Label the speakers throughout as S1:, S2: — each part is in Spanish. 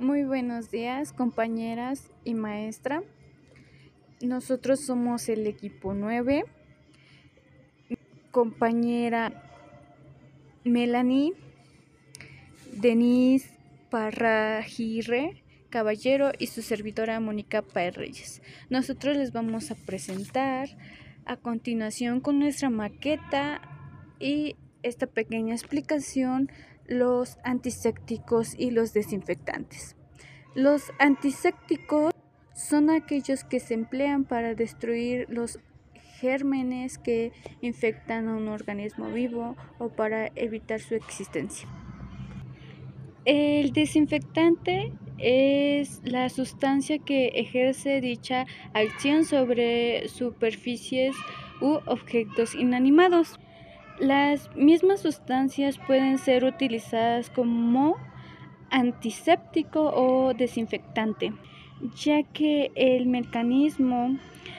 S1: Muy buenos días, compañeras y maestra. Nosotros somos el equipo 9. Compañera Melanie, Denise Parragirre Caballero y su servidora Mónica Paez Reyes. Nosotros les vamos a presentar a continuación con nuestra maqueta y esta pequeña explicación los antisépticos y los desinfectantes. Los antisépticos son aquellos que se emplean para destruir los gérmenes que infectan a un organismo vivo o para evitar su existencia. El desinfectante es la sustancia que ejerce dicha acción sobre superficies u objetos inanimados. Las mismas sustancias pueden ser utilizadas como antiséptico o desinfectante, ya que el mecanismo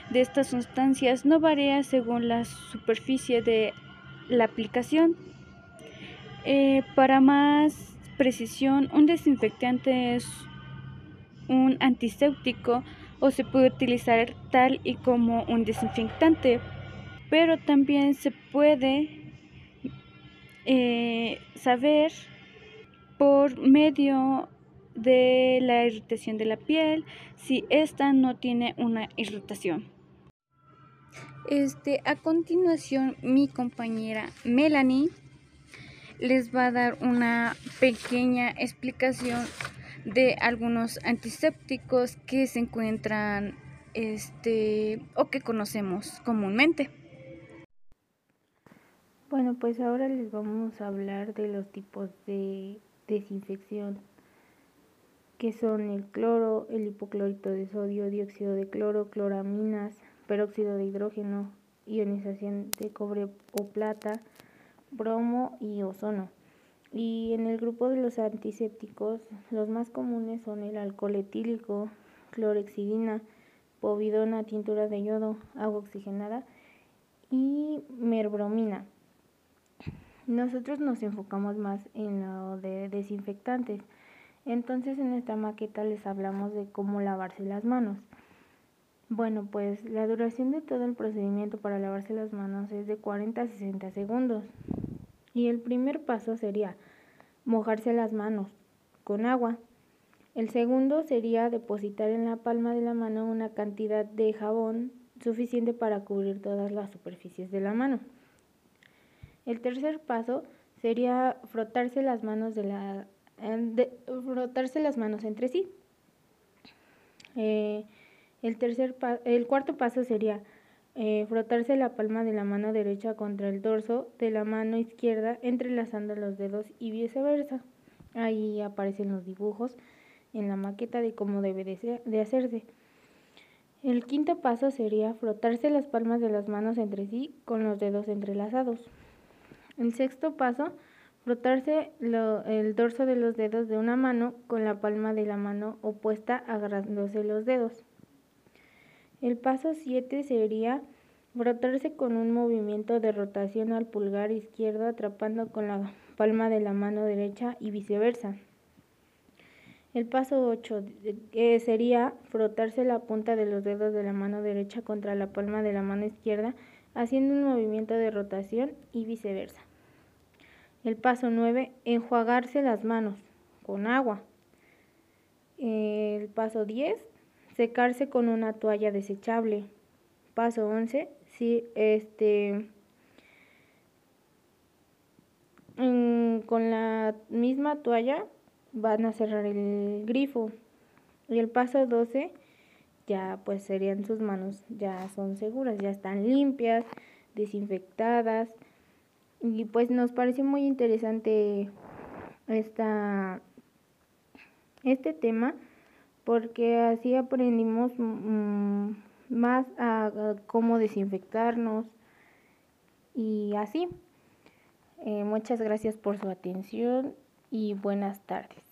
S1: de estas sustancias no varía según la superficie de la aplicación. Eh, para más precisión, un desinfectante es un antiséptico o se puede utilizar tal y como un desinfectante, pero también se puede eh, saber por medio de la irritación de la piel si ésta no tiene una irritación. Este, a continuación, mi compañera Melanie les va a dar una pequeña explicación de algunos antisépticos que se encuentran este o que conocemos comúnmente.
S2: Bueno, pues ahora les vamos a hablar de los tipos de desinfección, que son el cloro, el hipoclorito de sodio, dióxido de cloro, cloraminas, peróxido de hidrógeno, ionización de cobre o plata, bromo y ozono. Y en el grupo de los antisépticos, los más comunes son el alcohol etílico, clorexidina, povidona, tintura de yodo, agua oxigenada y merbromina. Nosotros nos enfocamos más en lo de desinfectantes. Entonces en esta maqueta les hablamos de cómo lavarse las manos. Bueno, pues la duración de todo el procedimiento para lavarse las manos es de 40 a 60 segundos. Y el primer paso sería mojarse las manos con agua. El segundo sería depositar en la palma de la mano una cantidad de jabón suficiente para cubrir todas las superficies de la mano. El tercer paso sería frotarse las manos de la frotarse las manos entre sí. Eh, el, tercer el cuarto paso sería eh, frotarse la palma de la mano derecha contra el dorso de la mano izquierda entrelazando los dedos y viceversa. Ahí aparecen los dibujos en la maqueta de cómo debe de hacerse. El quinto paso sería frotarse las palmas de las manos entre sí con los dedos entrelazados. El sexto paso, frotarse el dorso de los dedos de una mano con la palma de la mano opuesta agarrándose los dedos. El paso 7 sería frotarse con un movimiento de rotación al pulgar izquierdo atrapando con la palma de la mano derecha y viceversa. El paso 8 eh, sería frotarse la punta de los dedos de la mano derecha contra la palma de la mano izquierda haciendo un movimiento de rotación y viceversa. El paso 9, enjuagarse las manos con agua. El paso 10, secarse con una toalla desechable. Paso 11, si este con la misma toalla van a cerrar el grifo. Y el paso 12 ya pues serían sus manos ya son seguras, ya están limpias, desinfectadas. Y pues nos pareció muy interesante esta, este tema porque así aprendimos mm, más a, cómo desinfectarnos y así. Eh, muchas gracias por su atención y buenas tardes.